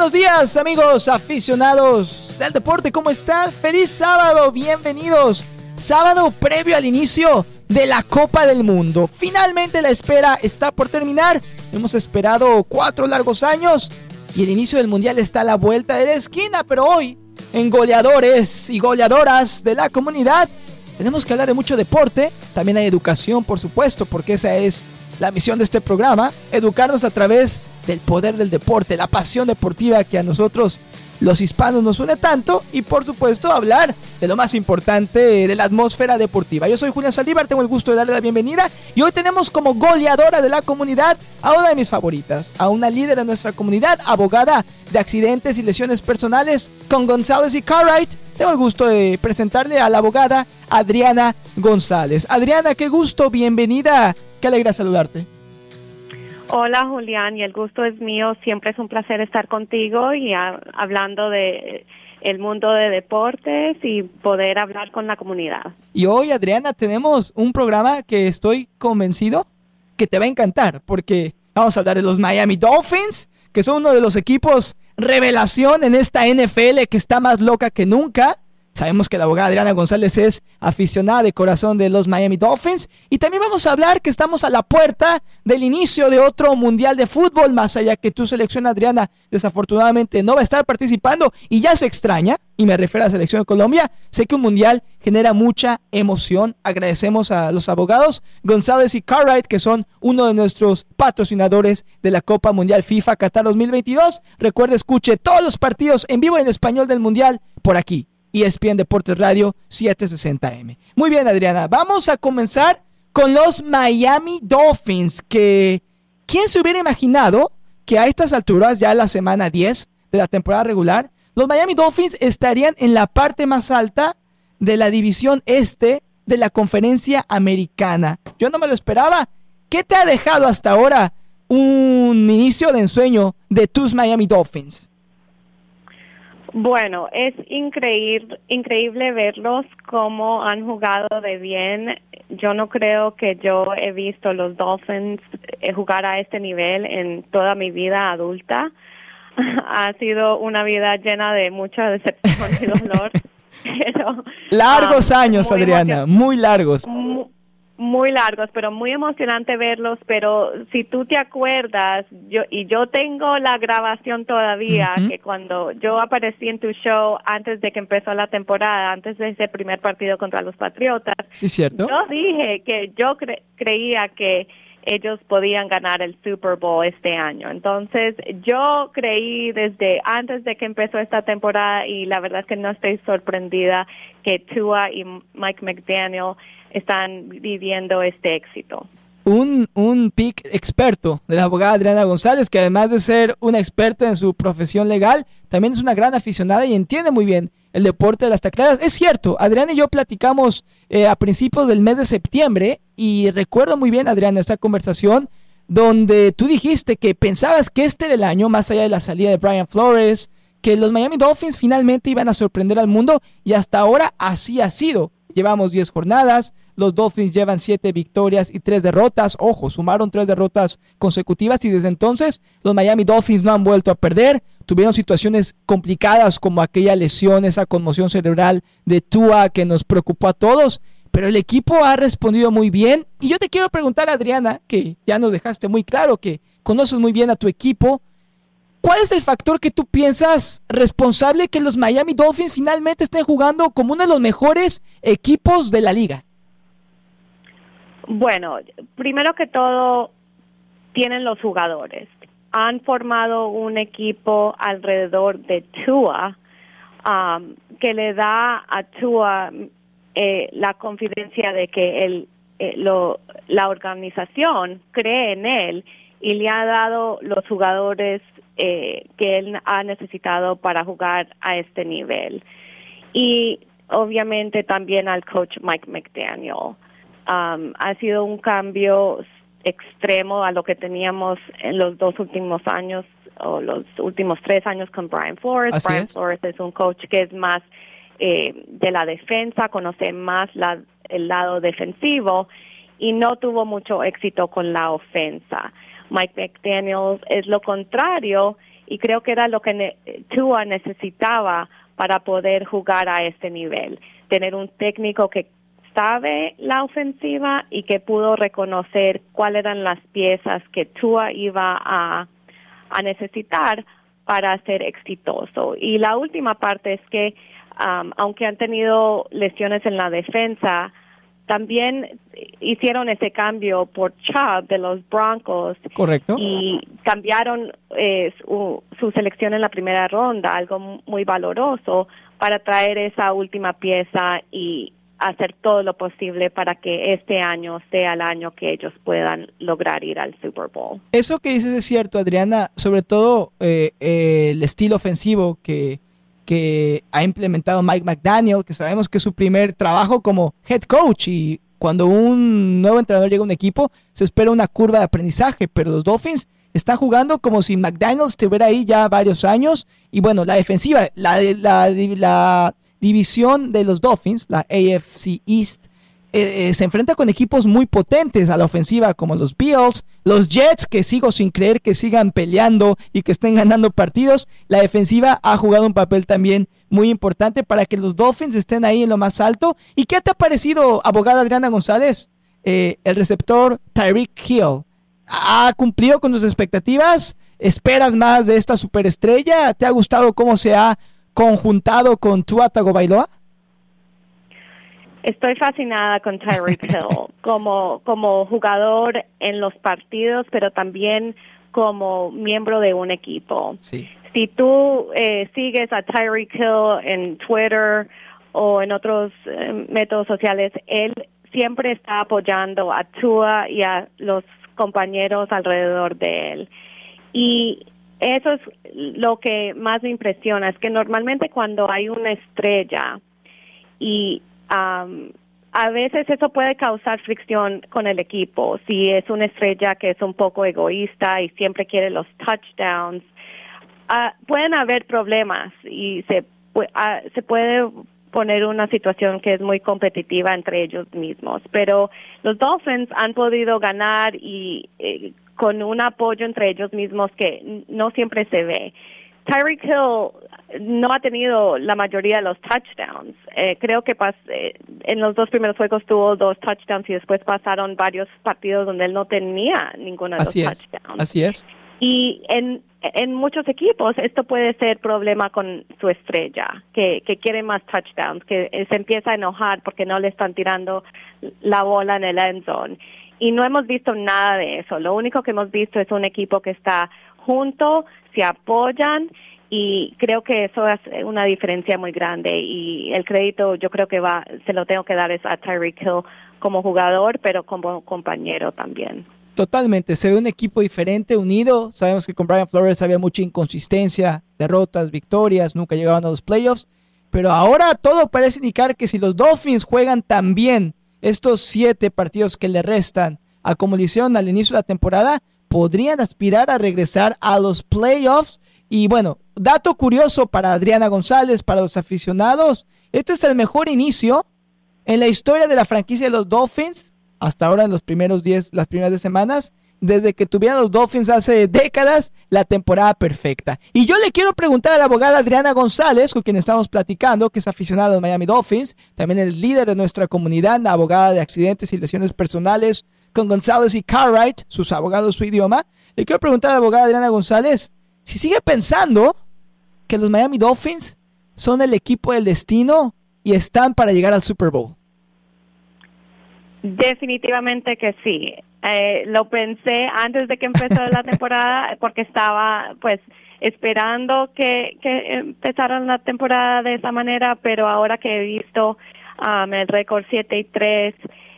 buenos días amigos aficionados del deporte, ¿cómo están? Feliz sábado, bienvenidos. Sábado previo al inicio de la Copa del Mundo. Finalmente la espera está por terminar. Hemos esperado cuatro largos años y el inicio del Mundial está a la vuelta de la esquina, pero hoy, en goleadores y goleadoras de la comunidad, tenemos que hablar de mucho deporte. También hay educación, por supuesto, porque esa es la misión de este programa, educarnos a través del poder del deporte, la pasión deportiva que a nosotros los hispanos nos une tanto y por supuesto hablar de lo más importante de la atmósfera deportiva. Yo soy Julián Saldívar, tengo el gusto de darle la bienvenida y hoy tenemos como goleadora de la comunidad a una de mis favoritas, a una líder de nuestra comunidad, abogada de accidentes y lesiones personales con González y Cartwright. Tengo el gusto de presentarle a la abogada Adriana González. Adriana, qué gusto, bienvenida, qué alegra saludarte. Hola Julián, y el gusto es mío. Siempre es un placer estar contigo y hablando de el mundo de deportes y poder hablar con la comunidad. Y hoy, Adriana, tenemos un programa que estoy convencido que te va a encantar, porque vamos a hablar de los Miami Dolphins, que son uno de los equipos revelación en esta NFL que está más loca que nunca. Sabemos que la abogada Adriana González es aficionada de corazón de los Miami Dolphins. Y también vamos a hablar que estamos a la puerta del inicio de otro mundial de fútbol, más allá que tu selección, Adriana, desafortunadamente no va a estar participando y ya se extraña. Y me refiero a la selección de Colombia. Sé que un mundial genera mucha emoción. Agradecemos a los abogados González y Cartwright, que son uno de nuestros patrocinadores de la Copa Mundial FIFA Qatar 2022. Recuerde, escuche todos los partidos en vivo en español del mundial por aquí ESPN Deportes Radio 760M. Muy bien, Adriana, vamos a comenzar con los Miami Dolphins, que ¿quién se hubiera imaginado que a estas alturas, ya la semana 10 de la temporada regular, los Miami Dolphins estarían en la parte más alta de la división este de la conferencia americana? Yo no me lo esperaba. ¿Qué te ha dejado hasta ahora un inicio de ensueño de tus Miami Dolphins? Bueno, es increíble, increíble verlos cómo han jugado de bien. Yo no creo que yo he visto los Dolphins eh, jugar a este nivel en toda mi vida adulta. ha sido una vida llena de mucha decepción y dolor. largos ah, años, Adriana, muy largos muy largos, pero muy emocionante verlos, pero si tú te acuerdas, yo y yo tengo la grabación todavía que cuando yo aparecí en tu show antes de que empezó la temporada, antes de ese primer partido contra los Patriotas. Sí, cierto. Yo dije que yo creía que ellos podían ganar el Super Bowl este año. Entonces, yo creí desde antes de que empezó esta temporada y la verdad es que no estoy sorprendida que Tua y Mike McDaniel están viviendo este éxito. Un, un pick experto de la abogada Adriana González, que además de ser una experta en su profesión legal, también es una gran aficionada y entiende muy bien el deporte de las tacleadas. Es cierto, Adriana y yo platicamos eh, a principios del mes de septiembre y recuerdo muy bien, Adriana, esta conversación donde tú dijiste que pensabas que este era el año, más allá de la salida de Brian Flores, que los Miami Dolphins finalmente iban a sorprender al mundo y hasta ahora así ha sido. Llevamos 10 jornadas, los Dolphins llevan 7 victorias y 3 derrotas. Ojo, sumaron 3 derrotas consecutivas y desde entonces los Miami Dolphins no han vuelto a perder. Tuvieron situaciones complicadas como aquella lesión, esa conmoción cerebral de Tua que nos preocupó a todos. Pero el equipo ha respondido muy bien. Y yo te quiero preguntar, Adriana, que ya nos dejaste muy claro que conoces muy bien a tu equipo. ¿Cuál es el factor que tú piensas responsable que los Miami Dolphins finalmente estén jugando como uno de los mejores equipos de la liga? Bueno, primero que todo, tienen los jugadores. Han formado un equipo alrededor de Tua um, que le da a Tua eh, la confidencia de que el, eh, lo, la organización cree en él y le ha dado los jugadores eh, que él ha necesitado para jugar a este nivel. Y obviamente también al coach Mike McDaniel. Um, ha sido un cambio extremo a lo que teníamos en los dos últimos años o los últimos tres años con Brian Flores. Brian Flores es un coach que es más eh, de la defensa, conoce más la, el lado defensivo y no tuvo mucho éxito con la ofensa. Mike McDaniels es lo contrario y creo que era lo que Tua necesitaba para poder jugar a este nivel, tener un técnico que sabe la ofensiva y que pudo reconocer cuáles eran las piezas que Tua iba a, a necesitar para ser exitoso. Y la última parte es que, um, aunque han tenido lesiones en la defensa, también hicieron ese cambio por Chubb de los Broncos. Correcto. Y cambiaron eh, su, su, selección en la primera ronda, algo muy valoroso, para traer esa última pieza y hacer todo lo posible para que este año sea el año que ellos puedan lograr ir al Super Bowl. Eso que dices es cierto, Adriana, sobre todo eh, eh, el estilo ofensivo que, que ha implementado Mike McDaniel, que sabemos que es su primer trabajo como head coach y cuando un nuevo entrenador llega a un equipo se espera una curva de aprendizaje, pero los Dolphins están jugando como si McDaniel estuviera ahí ya varios años y bueno, la defensiva, la, la, la división de los Dolphins, la AFC East, eh, eh, se enfrenta con equipos muy potentes a la ofensiva como los Bills, los Jets, que sigo sin creer que sigan peleando y que estén ganando partidos. La defensiva ha jugado un papel también muy importante para que los Dolphins estén ahí en lo más alto. ¿Y qué te ha parecido, abogada Adriana González, eh, el receptor Tyreek Hill? ¿Ha cumplido con tus expectativas? ¿Esperas más de esta superestrella? ¿Te ha gustado cómo se ha conjuntado con Tua Tagovailoa? Estoy fascinada con Tyreek Hill como como jugador en los partidos, pero también como miembro de un equipo. Sí. Si tú eh, sigues a Tyreek Hill en Twitter o en otros eh, métodos sociales, él siempre está apoyando a Tua y a los compañeros alrededor de él. Y eso es lo que más me impresiona, es que normalmente cuando hay una estrella y a veces eso puede causar fricción con el equipo, si es una estrella que es un poco egoísta y siempre quiere los touchdowns, uh, pueden haber problemas y se, uh, se puede poner una situación que es muy competitiva entre ellos mismos. Pero los Dolphins han podido ganar y eh, con un apoyo entre ellos mismos que no siempre se ve. Tyreek Hill no ha tenido la mayoría de los touchdowns. Eh, creo que pas, eh, en los dos primeros juegos tuvo dos touchdowns y después pasaron varios partidos donde él no tenía ninguno de los touchdowns. Así es. Y en, en muchos equipos esto puede ser problema con su estrella, que, que quiere más touchdowns, que se empieza a enojar porque no le están tirando la bola en el end zone y no hemos visto nada de eso. Lo único que hemos visto es un equipo que está junto, se apoyan y creo que eso es una diferencia muy grande y el crédito yo creo que va se lo tengo que dar es a Tyreek Hill como jugador, pero como compañero también. Totalmente, se ve un equipo diferente, unido. Sabemos que con Brian Flores había mucha inconsistencia, derrotas, victorias, nunca llegaban a los playoffs. Pero ahora todo parece indicar que si los Dolphins juegan tan bien estos siete partidos que le restan a como al inicio de la temporada, podrían aspirar a regresar a los playoffs. Y bueno, dato curioso para Adriana González, para los aficionados, este es el mejor inicio en la historia de la franquicia de los Dolphins, hasta ahora en los primeros 10, las primeras 10 semanas, desde que tuvieron los Dolphins hace décadas la temporada perfecta. Y yo le quiero preguntar a la abogada Adriana González, con quien estamos platicando, que es aficionada a los Miami Dolphins, también el líder de nuestra comunidad, abogada de accidentes y lesiones personales, con González y Cartwright, sus abogados, su idioma. Le quiero preguntar a la abogada Adriana González si sigue pensando que los Miami Dolphins son el equipo del destino y están para llegar al Super Bowl. Definitivamente que sí. Eh, lo pensé antes de que empezara la temporada porque estaba pues esperando que, que empezaran la temporada de esa manera, pero ahora que he visto um, el récord 7 y 3,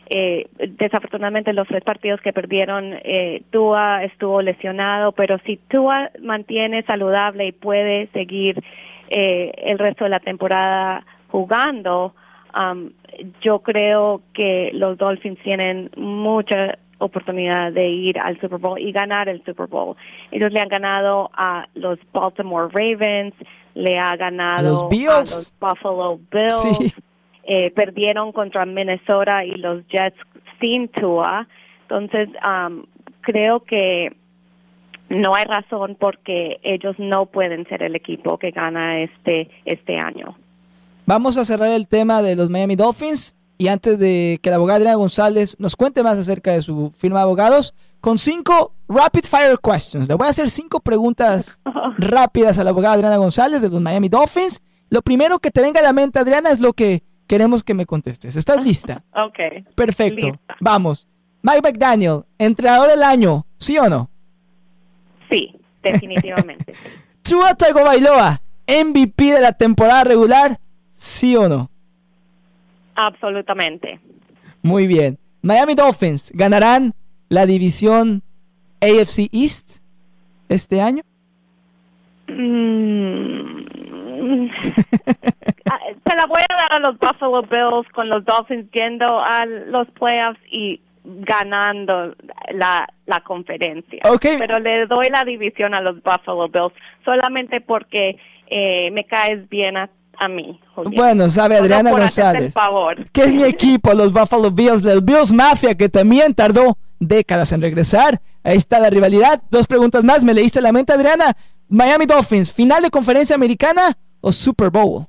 eh, desafortunadamente los tres partidos que perdieron, eh, Tua estuvo lesionado, pero si Tua mantiene saludable y puede seguir eh, el resto de la temporada jugando, um, yo creo que los Dolphins tienen mucha oportunidad de ir al Super Bowl y ganar el Super Bowl. Ellos le han ganado a los Baltimore Ravens, le ha ganado los a los Buffalo Bills, eh, perdieron contra Minnesota y los Jets sin Tua. Entonces, um, creo que no hay razón porque ellos no pueden ser el equipo que gana este este año. Vamos a cerrar el tema de los Miami Dolphins y antes de que la abogada Adriana González nos cuente más acerca de su firma de abogados, con cinco rapid fire questions. Le voy a hacer cinco preguntas rápidas a la abogada Adriana González de los Miami Dolphins. Lo primero que te venga a la mente, Adriana, es lo que queremos que me contestes. ¿Estás lista? Ok. Perfecto. Vamos. Mike McDaniel, entrenador del año, ¿sí o no? Sí, definitivamente. Tua Tagovailoa, MVP de la temporada regular, ¿sí o no? Absolutamente. Muy bien. Miami Dolphins ganarán la división AFC East este año. Mm. Ah, se la voy a dar a los Buffalo Bills con los Dolphins yendo a los playoffs y ganando la, la conferencia. Pero le doy la división a los Buffalo Bills solamente porque eh, me caes bien a, a mí. Bueno, sabe Adriana González, que es mi equipo, los Buffalo Bills, los Bills Mafia, que también tardó décadas en regresar. Ahí está la rivalidad. Dos preguntas más, me leíste la mente, Adriana. Miami Dolphins, final de conferencia americana o Super Bowl?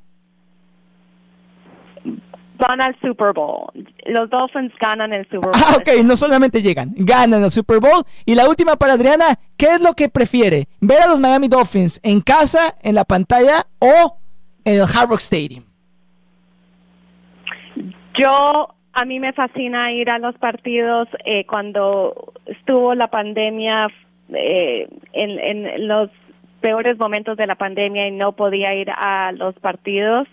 van al Super Bowl. Los Dolphins ganan el Super Bowl. Ah, ok, no solamente llegan, ganan el Super Bowl. Y la última para Adriana, ¿qué es lo que prefiere? ¿Ver a los Miami Dolphins en casa, en la pantalla o en el Hard Rock Stadium? Yo, a mí me fascina ir a los partidos eh, cuando estuvo la pandemia, eh, en, en los peores momentos de la pandemia y no podía ir a los partidos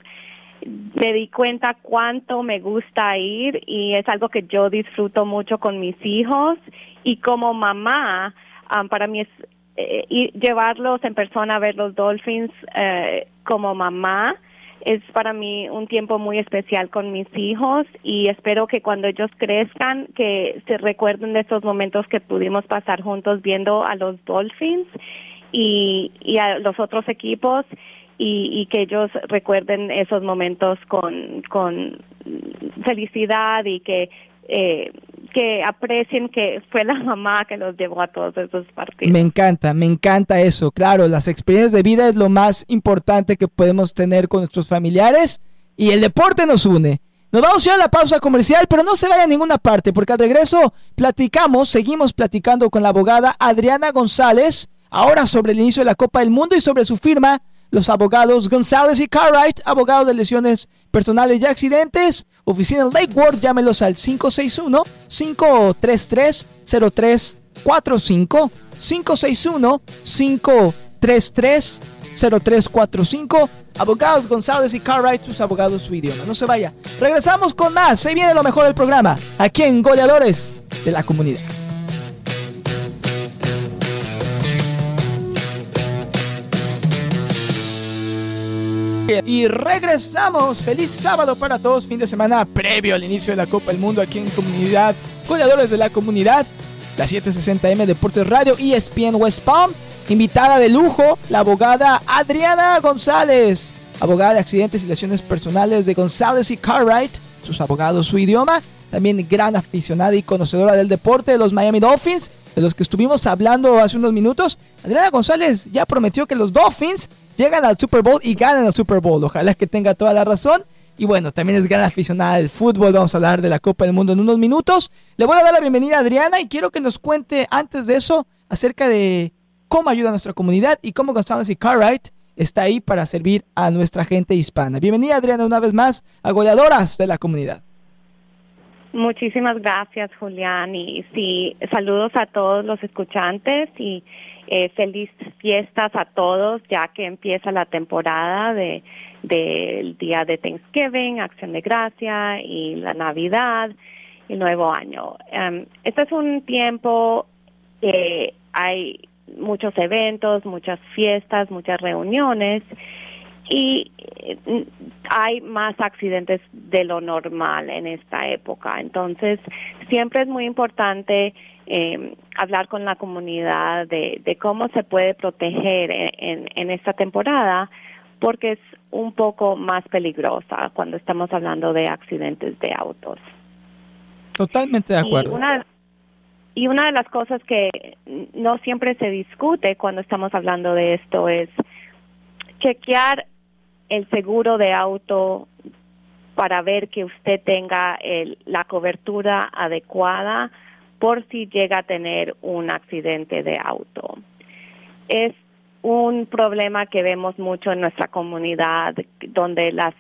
me di cuenta cuánto me gusta ir y es algo que yo disfruto mucho con mis hijos y como mamá para mí es eh, llevarlos en persona a ver los Dolphins eh, como mamá es para mí un tiempo muy especial con mis hijos y espero que cuando ellos crezcan que se recuerden de esos momentos que pudimos pasar juntos viendo a los Dolphins y, y a los otros equipos y, que ellos recuerden esos momentos con, con felicidad y que eh, que aprecien que fue la mamá que los llevó a todos esos partidos. Me encanta, me encanta eso. Claro, las experiencias de vida es lo más importante que podemos tener con nuestros familiares y el deporte nos une. Nos vamos a ir a la pausa comercial, pero no se vaya a ninguna parte, porque al regreso platicamos, seguimos platicando con la abogada Adriana González, ahora sobre el inicio de la Copa del Mundo y sobre su firma los abogados González y Cartwright, abogados de lesiones personales y accidentes. Oficina Lake World, llámelos al 561-533-0345. 561-533-0345. Abogados González y Cartwright, sus abogados su idioma. No se vaya. Regresamos con más. Se viene lo mejor del programa. Aquí en Goleadores de la Comunidad. Y regresamos. Feliz sábado para todos. Fin de semana previo al inicio de la Copa del Mundo aquí en Comunidad. Goleadores de la comunidad. La 760M Deportes Radio ESPN West Palm. Invitada de lujo, la abogada Adriana González. Abogada de accidentes y lesiones personales de González y Cartwright. Sus abogados, su idioma. También gran aficionada y conocedora del deporte de los Miami Dolphins de los que estuvimos hablando hace unos minutos, Adriana González ya prometió que los Dolphins llegan al Super Bowl y ganan el Super Bowl. Ojalá que tenga toda la razón. Y bueno, también es gran aficionada del fútbol. Vamos a hablar de la Copa del Mundo en unos minutos. Le voy a dar la bienvenida a Adriana y quiero que nos cuente antes de eso acerca de cómo ayuda a nuestra comunidad y cómo y Cartwright está ahí para servir a nuestra gente hispana. Bienvenida Adriana una vez más a Goleadoras de la Comunidad. Muchísimas gracias, Julián. Y sí, saludos a todos los escuchantes y eh, feliz fiestas a todos, ya que empieza la temporada de del día de Thanksgiving, Acción de Gracia y la Navidad y Nuevo Año. Um, este es un tiempo que hay muchos eventos, muchas fiestas, muchas reuniones y eh, hay más accidentes de lo normal en esta época. Entonces, siempre es muy importante eh, hablar con la comunidad de, de, cómo se puede proteger en, en, esta temporada, porque es un poco más peligrosa cuando estamos hablando de accidentes de autos. Totalmente de acuerdo. y una de las cosas que no siempre se discute cuando estamos hablando de esto es chequear el seguro de auto para ver que usted tenga la cobertura adecuada por si llega a tener un accidente de auto. Es un problema que vemos mucho en nuestra comunidad, donde las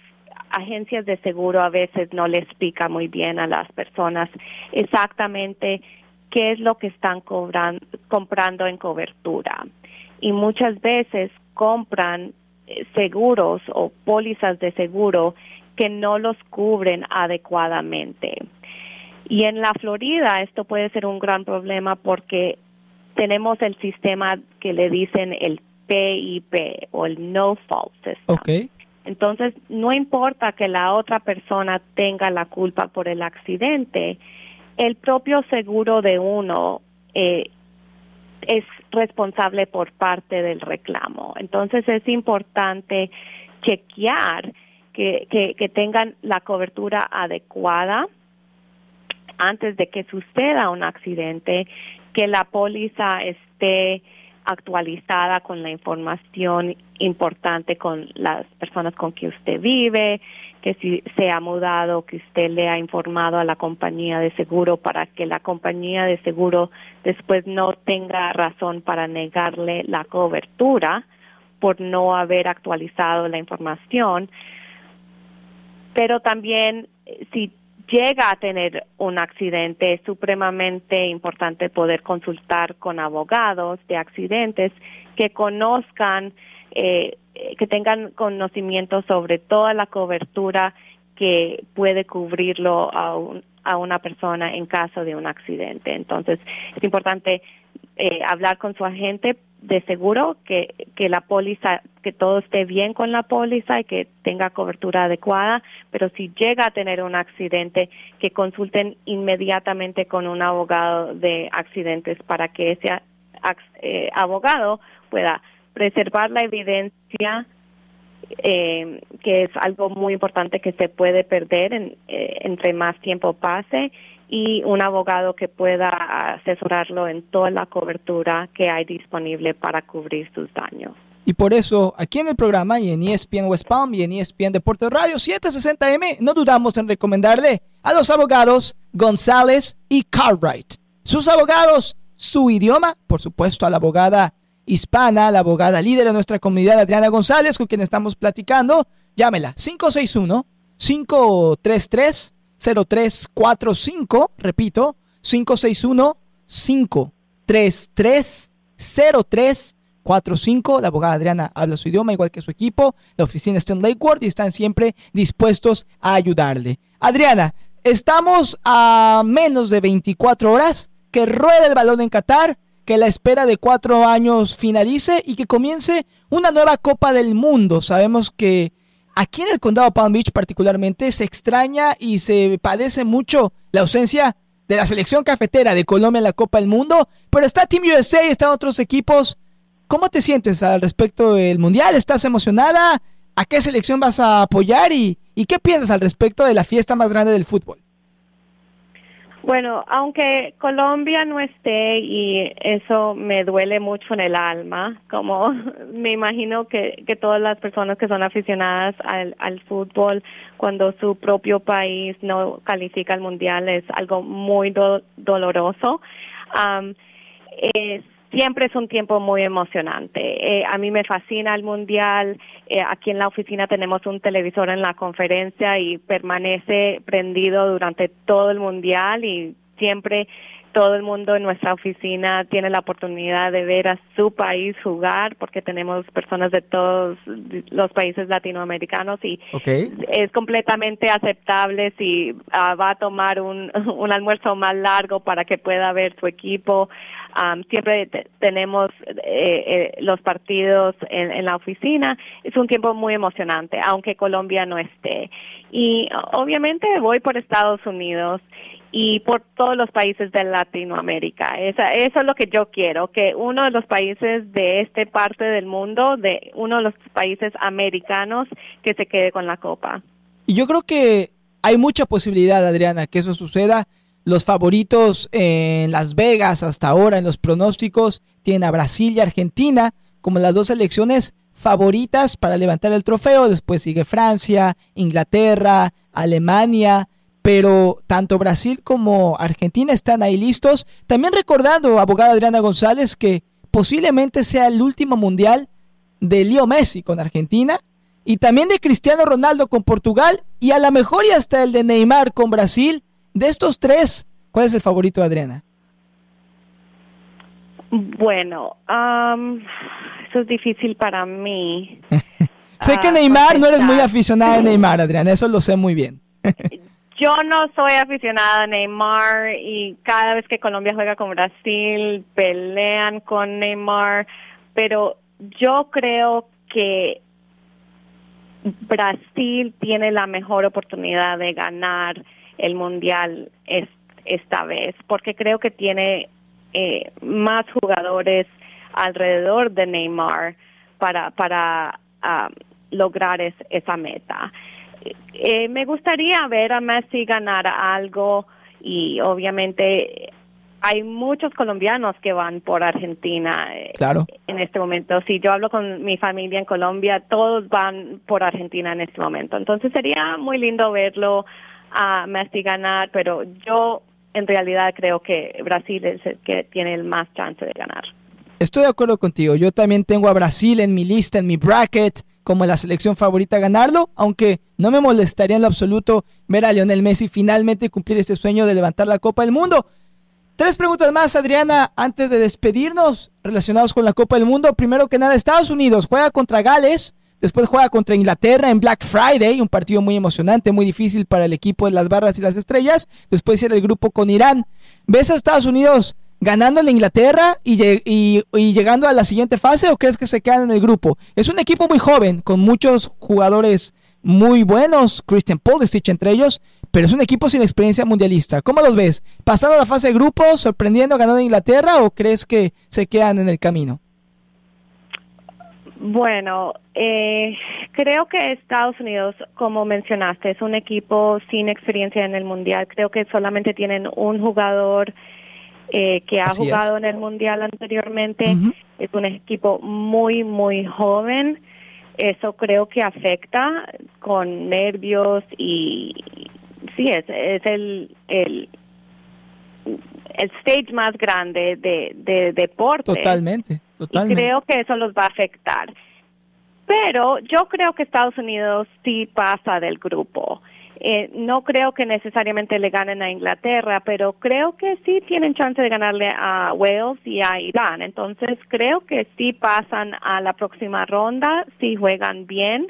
agencias de seguro a veces no le explican muy bien a las personas exactamente qué es lo que están comprando en cobertura. Y muchas veces compran eh, seguros o pólizas de seguro que no los cubren adecuadamente. Y en la Florida esto puede ser un gran problema porque tenemos el sistema que le dicen el PIP o el No Fault System. Entonces, no importa que la otra persona tenga la culpa por el accidente, el propio seguro de uno eh, es responsable por parte del reclamo. Entonces, es importante chequear que, que, que tengan la cobertura adecuada antes de que suceda un accidente, que la póliza esté actualizada con la información importante con las personas con que usted vive, que si se ha mudado, que usted le ha informado a la compañía de seguro para que la compañía de seguro después no tenga razón para negarle la cobertura por no haber actualizado la información. Pero también eh, si llega a tener un accidente, es supremamente importante poder consultar con abogados de accidentes que conozcan, eh, que tengan conocimiento sobre toda la cobertura que puede cubrirlo a, a una persona en caso de un accidente. Entonces, es importante eh, hablar con su agente de seguro que, que la póliza, que todo esté bien con la póliza y que tenga cobertura adecuada, pero si llega a tener un accidente, que consulten inmediatamente con un abogado de accidentes para que ese eh, abogado pueda preservar la evidencia eh, que es algo muy importante que se puede perder en, eh, entre más tiempo pase y un abogado que pueda asesorarlo en toda la cobertura que hay disponible para cubrir sus daños. Y por eso, aquí en el programa y en ESPN West Palm y en ESPN Deportes Radio 760M, no dudamos en recomendarle a los abogados González y Cartwright. Sus abogados, su idioma, por supuesto, a la abogada hispana, la abogada líder de nuestra comunidad, Adriana González, con quien estamos platicando. Llámela, 561 533 0345, repito, 561-533-0345. La abogada Adriana habla su idioma igual que su equipo. La oficina está en Lakewood y están siempre dispuestos a ayudarle. Adriana, estamos a menos de 24 horas que ruede el balón en Qatar, que la espera de cuatro años finalice y que comience una nueva Copa del Mundo. Sabemos que Aquí en el condado Palm Beach particularmente se extraña y se padece mucho la ausencia de la selección cafetera de Colombia en la Copa del Mundo, pero está Team USA y están otros equipos. ¿Cómo te sientes al respecto del Mundial? ¿Estás emocionada? ¿A qué selección vas a apoyar? ¿Y, y qué piensas al respecto de la fiesta más grande del fútbol? Bueno, aunque Colombia no esté y eso me duele mucho en el alma, como me imagino que, que todas las personas que son aficionadas al, fútbol, cuando su propio país no califica al mundial es algo muy doloroso. es siempre es un tiempo muy emocionante. Eh, a mí me fascina el mundial. Eh, aquí en la oficina tenemos un televisor en la conferencia y permanece prendido durante todo el mundial y siempre todo el mundo en nuestra oficina tiene la oportunidad de ver a su país jugar porque tenemos personas de todos los países latinoamericanos y es completamente aceptable si ah, va a tomar un, un almuerzo más largo para que pueda ver su equipo. siempre tenemos eh, eh, los partidos en, en la oficina. Es un tiempo muy emocionante, aunque Colombia no esté. Y obviamente voy por Estados Unidos y por todos los países de Latinoamérica. Eso es lo que yo quiero, que uno de los países de esta parte del mundo, de uno de los países americanos, que se quede con la copa. Y yo creo que hay mucha posibilidad, Adriana, que eso suceda. los favoritos en Las Vegas hasta ahora en los pronósticos tienen a Brasil y Argentina como las dos selecciones favoritas para levantar el trofeo. Después sigue Francia, Inglaterra, Alemania. Pero tanto Brasil como Argentina están ahí listos. También recordando, abogada Adriana González, que posiblemente sea el último mundial de Leo Messi con Argentina y también de Cristiano Ronaldo con Portugal y a lo mejor y hasta el de Neymar con Brasil. De estos tres, ¿cuál es el favorito, Adriana? Bueno, eso es difícil para mí. sé que ah, Neymar, no eres muy aficionada a Neymar, Adriana, eso lo sé muy bien. Yo no soy aficionada a Neymar y cada vez que Colombia juega con Brasil pelean con Neymar, pero yo creo que Brasil tiene la mejor oportunidad de ganar el mundial esta vez, porque creo que tiene eh, más jugadores alrededor de Neymar para, para um, lograr esa meta. Eh, me gustaría ver a Messi ganar algo y obviamente hay muchos colombianos que van por Argentina eh, claro. en este momento. Si yo hablo con mi familia en Colombia, todos van por Argentina en este momento. Entonces sería muy lindo verlo a Messi ganar, pero yo en realidad creo que Brasil es el que tiene el más chance de ganar. Estoy de acuerdo contigo. Yo también tengo a Brasil en mi lista, en mi bracket, como la selección favorita a ganarlo, aunque no me molestaría en lo absoluto ver a Lionel Messi finalmente cumplir este sueño de levantar la Copa del Mundo. Tres preguntas más, Adriana, antes de despedirnos, relacionados con la Copa del Mundo. Primero que nada, Estados Unidos juega contra Gales, después juega contra Inglaterra en Black Friday, un partido muy emocionante, muy difícil para el equipo de las barras y las estrellas. Después cierra el grupo con Irán. ¿Ves a Estados Unidos ganando a Inglaterra y, llegando a la siguiente fase o crees que se quedan en el grupo? Es un equipo muy joven, con muchos jugadores muy buenos, Christian Pulisic entre ellos, pero es un equipo sin experiencia mundialista. ¿Cómo los ves? ¿Pasando la fase de grupo, sorprendiendo, ganando a Inglaterra o crees que se quedan en el camino? Bueno, eh, creo que Estados Unidos, como mencionaste, es un equipo sin experiencia en el Mundial. Creo que solamente tienen un jugador eh, que ha jugado en el Mundial anteriormente. Es un equipo muy, muy joven eso creo que afecta con nervios y sí, es, es el, el, el stage más grande de, de deporte. Totalmente, totalmente. Y creo que eso los va a afectar. Pero yo creo que Estados Unidos sí pasa del grupo. Eh, no creo que necesariamente le ganen a Inglaterra, pero creo que sí tienen chance de ganarle a Wales y a Irán. Entonces creo que sí pasan a la próxima ronda, si juegan bien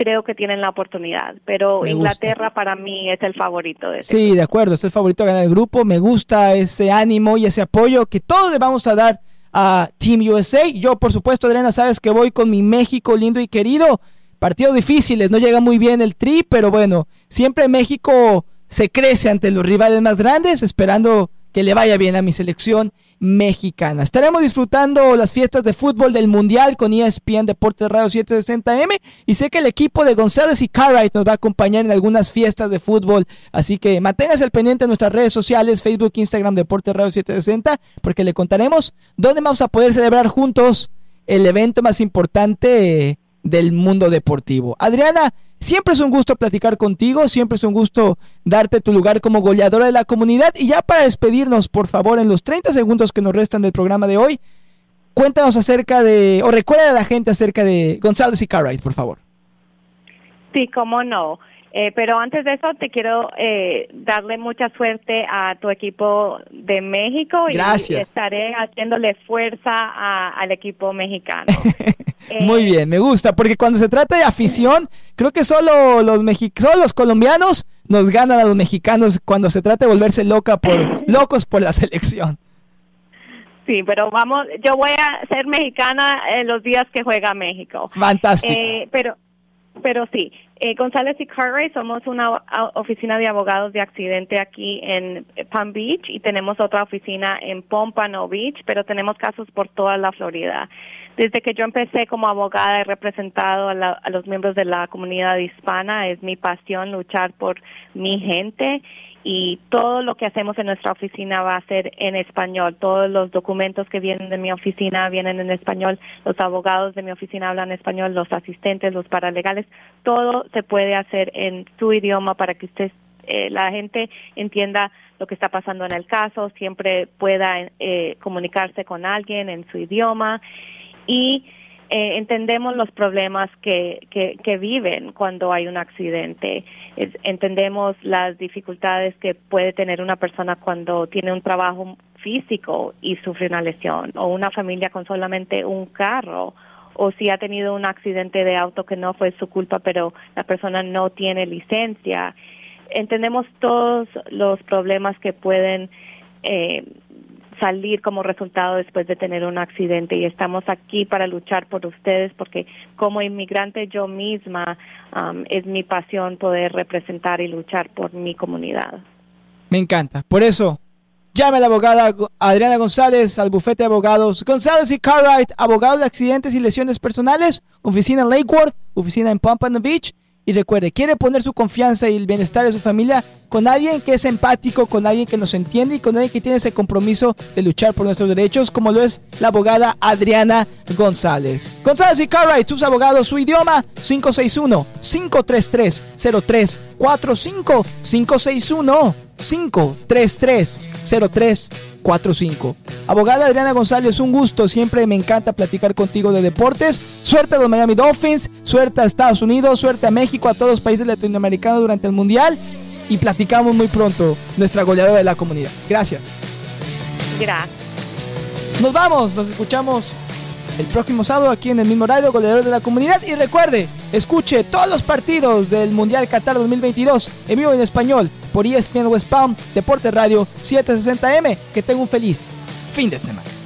creo que tienen la oportunidad, pero Inglaterra para mí es el favorito. De sí, de acuerdo, es el favorito a ganar el grupo. Me gusta ese ánimo y ese apoyo que todos le vamos a dar a Team USA. Yo, por supuesto, Adriana, sabes que voy con mi México lindo y querido. Partidos difíciles, no llega muy bien el tri, pero bueno, siempre México se crece ante los rivales más grandes, esperando que le vaya bien a mi selección mexicana. Estaremos disfrutando las fiestas de fútbol del Mundial con ESPN Deportes Radio 760M y sé que el equipo de González y Cartwright nos va a acompañar en algunas fiestas de fútbol, así que manténgase al pendiente en nuestras redes sociales, Facebook, Instagram, Deportes Radio 760, porque le contaremos dónde vamos a poder celebrar juntos el evento más importante del mundo deportivo. Adriana, siempre es un gusto platicar contigo, siempre es un gusto darte tu lugar como goleadora de la comunidad. Y ya para despedirnos, por favor, en los 30 segundos que nos restan del programa de hoy, cuéntanos acerca de, o recuerda a la gente acerca de González y Cartwright, por favor. Sí, cómo no. Eh, pero antes de eso, te quiero eh, darle mucha suerte a tu equipo de México y estaré haciéndole fuerza al equipo mexicano. Muy bien, me gusta, porque cuando se trata de afición, creo que solo los, solo los colombianos nos ganan a los mexicanos cuando se trata de volverse loca por locos por la selección. Sí, pero vamos, yo voy a ser mexicana en los días que juega México. Fantástico. Eh, pero pero sí, eh, González y Cartwright somos una oficina de abogados de accidente aquí en Palm Beach y tenemos otra oficina en Pompano Beach, pero tenemos casos por toda la Florida. Desde que yo empecé como abogada he representado a, a los miembros de la comunidad hispana. Es mi pasión luchar por mi gente y todo lo que hacemos en nuestra oficina va a ser en español. Todos los documentos que vienen de mi oficina vienen en español, los abogados de mi oficina hablan español, los asistentes, los paralegales, todo se puede hacer en su idioma para que usted, eh, la gente entienda lo que está pasando en el caso, siempre pueda eh, comunicarse con alguien en su idioma y eh, entendemos los problemas que, que, viven cuando hay un accidente. entendemos las dificultades que puede tener una persona cuando tiene un trabajo físico y sufre una lesión, o una familia con solamente un carro, o si ha tenido un accidente de auto que no fue su culpa, pero la persona no tiene licencia. Entendemos todos los problemas que pueden eh, salir como resultado después de tener un accidente y estamos aquí para luchar por ustedes porque como inmigrante yo misma um, es mi pasión poder representar y luchar por mi comunidad. Me encanta. Por eso, llame a la abogada Adriana González al bufete de abogados González y Cartwright, abogados de accidentes y lesiones personales, oficina en Lakewood, oficina en Pompano Beach y recuerde, quiere poner su confianza y el bienestar de su familia con alguien que es empático, con alguien que nos entiende y con alguien que tiene ese compromiso de luchar por nuestros derechos, como lo es la abogada Adriana González. González y Cartwright, sus abogados, su idioma 561-533-0345. 561-533-0345. 45. Abogada Adriana González, un gusto. Siempre me encanta platicar contigo de deportes. Suerte a los Miami Dolphins, suerte a Estados Unidos, suerte a México, a todos los países latinoamericanos durante el Mundial. Y platicamos muy pronto nuestra goleadora de la comunidad. Gracias. Gracias. Nos vamos, nos escuchamos el próximo sábado aquí en el mismo horario, goleador de la comunidad. Y recuerde, escuche todos los partidos del Mundial Qatar 2022 en vivo en español por ESPN West Palm, Deporte Radio 760M. Que tenga un feliz fin de semana.